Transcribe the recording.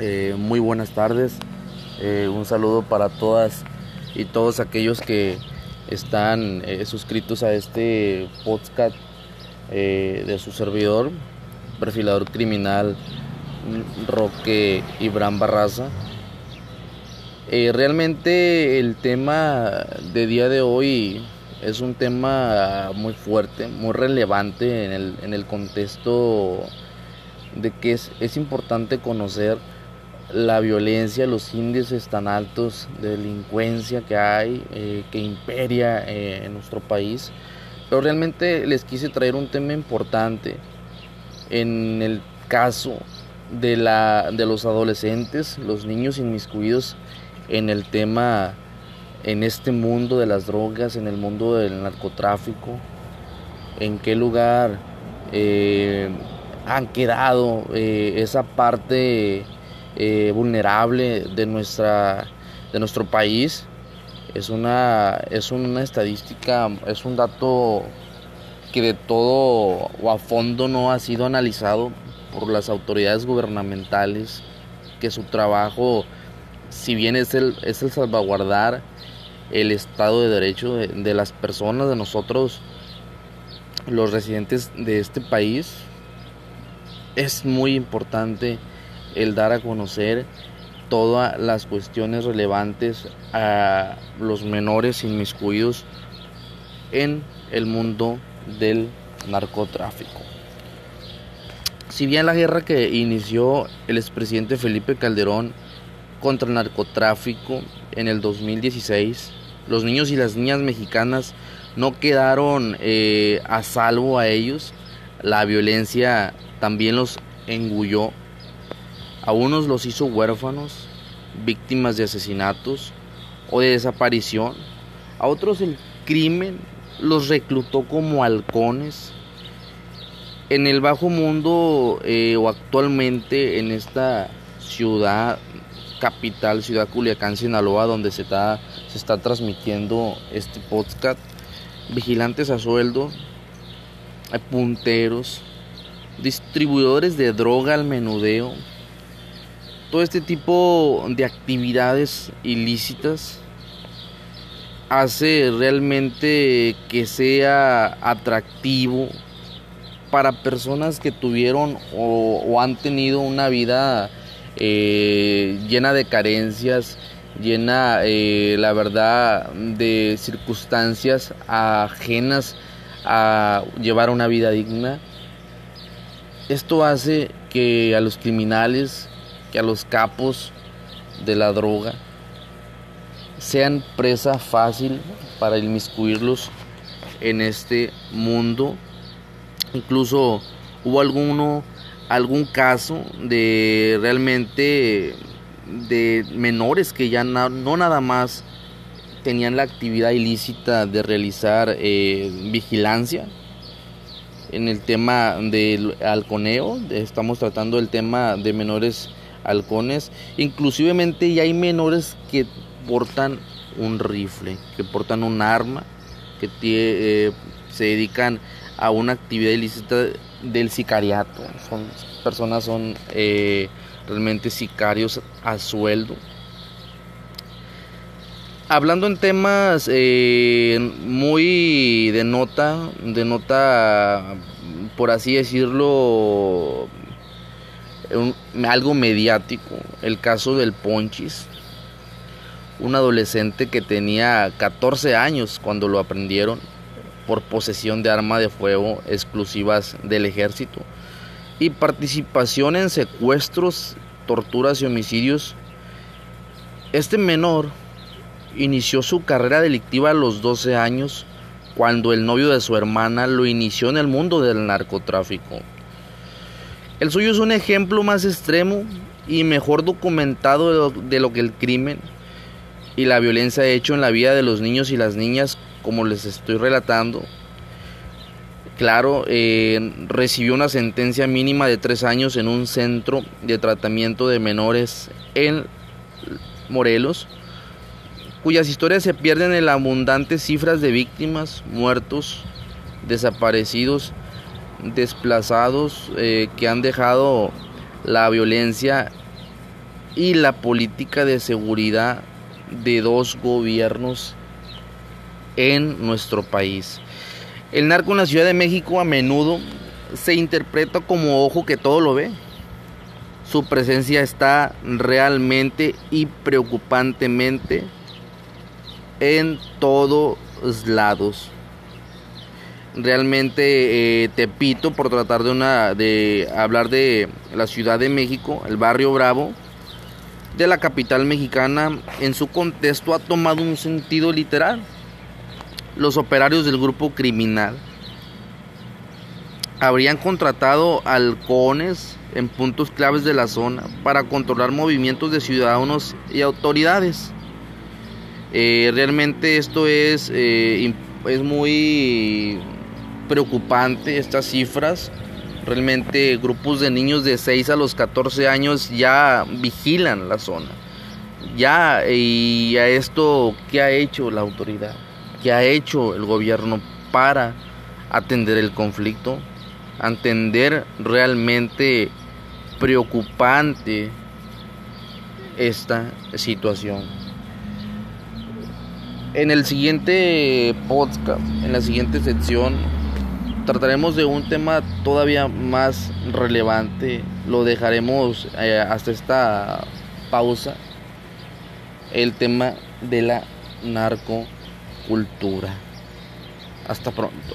Eh, muy buenas tardes. Eh, un saludo para todas y todos aquellos que están eh, suscritos a este podcast de su servidor, perfilador criminal Roque Ibram Barraza. realmente el tema de día de hoy es un tema muy fuerte, muy relevante en el, en el contexto de que es, es importante conocer la violencia, los índices tan altos de delincuencia que hay, eh, que imperia eh, en nuestro país. Pero realmente les quise traer un tema importante en el caso de, la, de los adolescentes, los niños inmiscuidos en el tema, en este mundo de las drogas, en el mundo del narcotráfico, en qué lugar eh, han quedado esa parte eh, vulnerable de, nuestra, de nuestro país. Es una, es una estadística, es un dato que de todo o a fondo no ha sido analizado por las autoridades gubernamentales, que su trabajo, si bien es el, es el salvaguardar el Estado de Derecho de, de las personas, de nosotros, los residentes de este país, es muy importante el dar a conocer todas las cuestiones relevantes a los menores inmiscuidos en el mundo del narcotráfico. Si bien la guerra que inició el expresidente Felipe Calderón contra el narcotráfico en el 2016, los niños y las niñas mexicanas no quedaron eh, a salvo a ellos, la violencia también los engulló a unos los hizo huérfanos, víctimas de asesinatos o de desaparición. A otros el crimen los reclutó como halcones. En el bajo mundo eh, o actualmente en esta ciudad capital, ciudad Culiacán, Sinaloa, donde se está, se está transmitiendo este podcast, vigilantes a sueldo, punteros, distribuidores de droga al menudeo, todo este tipo de actividades ilícitas hace realmente que sea atractivo para personas que tuvieron o, han tenido una vida eh, llena de carencias, llena, eh, la verdad, de circunstancias ajenas a llevar una vida digna. Esto hace que a los criminales que a los capos de la droga sean presa fácil para inmiscuirlos en este mundo. Incluso hubo alguno, algún caso de realmente de menores que ya no, nada más tenían la actividad ilícita de realizar eh, vigilancia en el tema del halconeo, estamos tratando el tema de menores halcones. Inclusivemente ya hay menores que portan un rifle, que portan un arma, que eh, se dedican a una actividad ilícita del sicariato. Son personas son eh, realmente sicarios a sueldo. Hablando en temas eh, muy de nota, de nota, por así decirlo, algo mediático, el caso del Ponchis, un adolescente que tenía 14 años cuando lo aprendieron por posesión de arma de fuego exclusivas del ejército y participación en secuestros, torturas y homicidios. Este menor inició su carrera delictiva a los 12 años cuando el novio de su hermana lo inició en el mundo del narcotráfico. El suyo es un ejemplo más extremo y mejor documentado de lo, que el crimen y la violencia ha hecho en la vida de los niños y las niñas, como les estoy relatando. Claro, eh, recibió una sentencia mínima de tres años en un centro de tratamiento de menores en Morelos, cuyas historias se pierden en las abundantes cifras de víctimas, muertos, desaparecidos desplazados eh, que han dejado la violencia y la política de seguridad de dos gobiernos en nuestro país. El narco en la Ciudad de México a menudo se interpreta como ojo que todo lo ve. Su presencia está realmente y preocupantemente en todos lados. Realmente eh, te pito por tratar de una de hablar de la Ciudad de México, el barrio Bravo de la capital mexicana en su contexto ha tomado un sentido literal. Los operarios del grupo criminal habrían contratado halcones en puntos claves de la zona para controlar movimientos de ciudadanos y autoridades. Eh, realmente esto es, eh, es muy preocupante, estas cifras. Realmente grupos de niños de 6 a los 14 años ya vigilan la zona. Ya, y a esto, ¿qué ha hecho la autoridad? ¿Qué ha hecho el gobierno para atender el conflicto? Atender realmente preocupante esta situación. En el siguiente podcast, en la siguiente sección, trataremos de un tema todavía más relevante. Lo dejaremos eh, hasta esta pausa. El tema de la narcocultura. Hasta pronto.